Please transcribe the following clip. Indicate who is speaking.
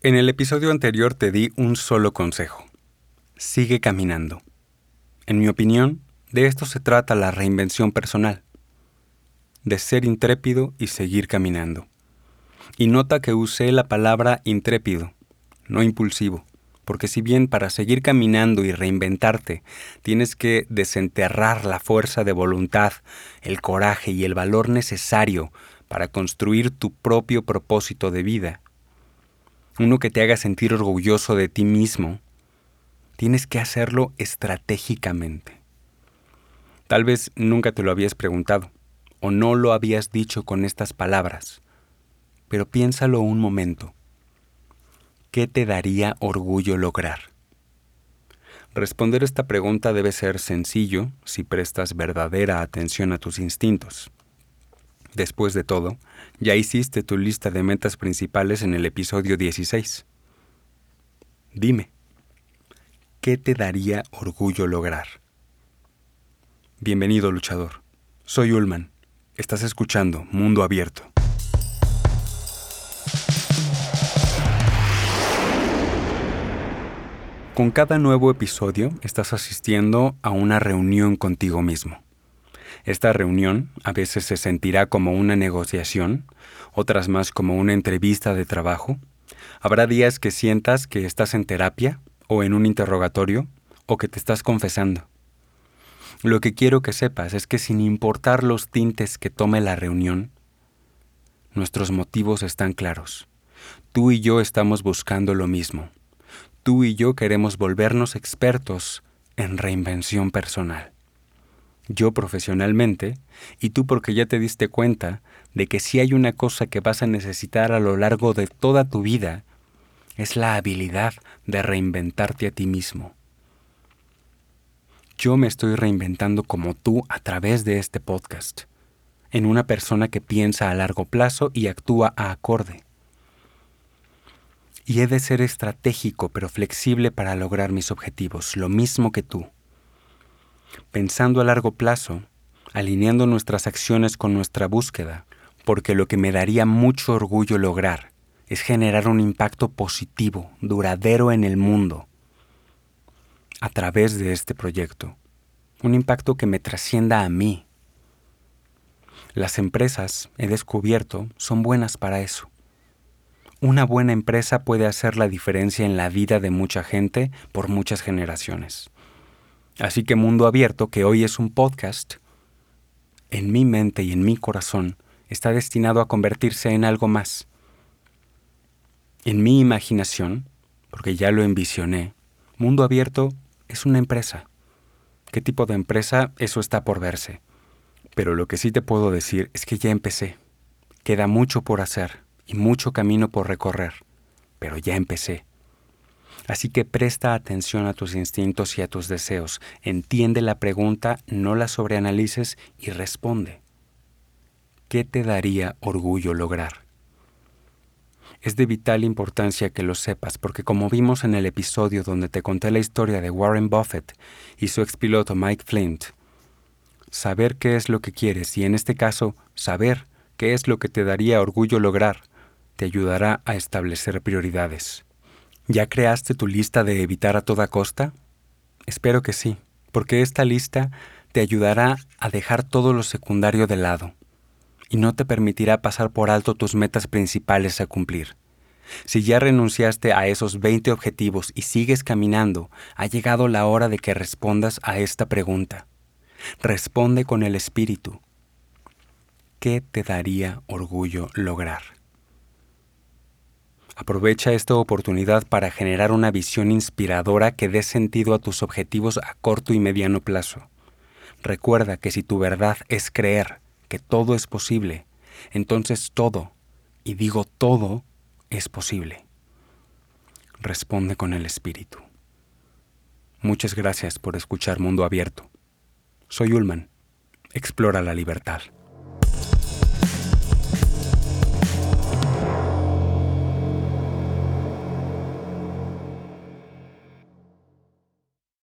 Speaker 1: En el episodio anterior te di un solo consejo. Sigue caminando. En mi opinión, de esto se trata la reinvención personal. De ser intrépido y seguir caminando. Y nota que usé la palabra intrépido, no impulsivo, porque si bien para seguir caminando y reinventarte tienes que desenterrar la fuerza de voluntad, el coraje y el valor necesario para construir tu propio propósito de vida, uno que te haga sentir orgulloso de ti mismo, tienes que hacerlo estratégicamente. Tal vez nunca te lo habías preguntado o no lo habías dicho con estas palabras, pero piénsalo un momento. ¿Qué te daría orgullo lograr? Responder esta pregunta debe ser sencillo si prestas verdadera atención a tus instintos. Después de todo, ya hiciste tu lista de metas principales en el episodio 16. Dime, ¿qué te daría orgullo lograr? Bienvenido luchador. Soy Ulman. Estás escuchando Mundo Abierto. Con cada nuevo episodio estás asistiendo a una reunión contigo mismo. Esta reunión a veces se sentirá como una negociación, otras más como una entrevista de trabajo. Habrá días que sientas que estás en terapia o en un interrogatorio o que te estás confesando. Lo que quiero que sepas es que sin importar los tintes que tome la reunión, nuestros motivos están claros. Tú y yo estamos buscando lo mismo. Tú y yo queremos volvernos expertos en reinvención personal yo profesionalmente, y tú porque ya te diste cuenta de que si hay una cosa que vas a necesitar a lo largo de toda tu vida, es la habilidad de reinventarte a ti mismo. Yo me estoy reinventando como tú a través de este podcast, en una persona que piensa a largo plazo y actúa a acorde. Y he de ser estratégico pero flexible para lograr mis objetivos, lo mismo que tú pensando a largo plazo, alineando nuestras acciones con nuestra búsqueda, porque lo que me daría mucho orgullo lograr es generar un impacto positivo, duradero en el mundo, a través de este proyecto, un impacto que me trascienda a mí. Las empresas, he descubierto, son buenas para eso. Una buena empresa puede hacer la diferencia en la vida de mucha gente por muchas generaciones. Así que Mundo Abierto, que hoy es un podcast, en mi mente y en mi corazón está destinado a convertirse en algo más. En mi imaginación, porque ya lo envisioné, Mundo Abierto es una empresa. ¿Qué tipo de empresa? Eso está por verse. Pero lo que sí te puedo decir es que ya empecé. Queda mucho por hacer y mucho camino por recorrer, pero ya empecé. Así que presta atención a tus instintos y a tus deseos. Entiende la pregunta, no la sobreanalices y responde. ¿Qué te daría orgullo lograr? Es de vital importancia que lo sepas porque como vimos en el episodio donde te conté la historia de Warren Buffett y su expiloto Mike Flint, saber qué es lo que quieres y en este caso saber qué es lo que te daría orgullo lograr te ayudará a establecer prioridades. ¿Ya creaste tu lista de evitar a toda costa? Espero que sí, porque esta lista te ayudará a dejar todo lo secundario de lado y no te permitirá pasar por alto tus metas principales a cumplir. Si ya renunciaste a esos 20 objetivos y sigues caminando, ha llegado la hora de que respondas a esta pregunta. Responde con el espíritu. ¿Qué te daría orgullo lograr? Aprovecha esta oportunidad para generar una visión inspiradora que dé sentido a tus objetivos a corto y mediano plazo. Recuerda que si tu verdad es creer que todo es posible, entonces todo, y digo todo, es posible. Responde con el espíritu. Muchas gracias por escuchar Mundo Abierto. Soy Ulman. Explora la libertad.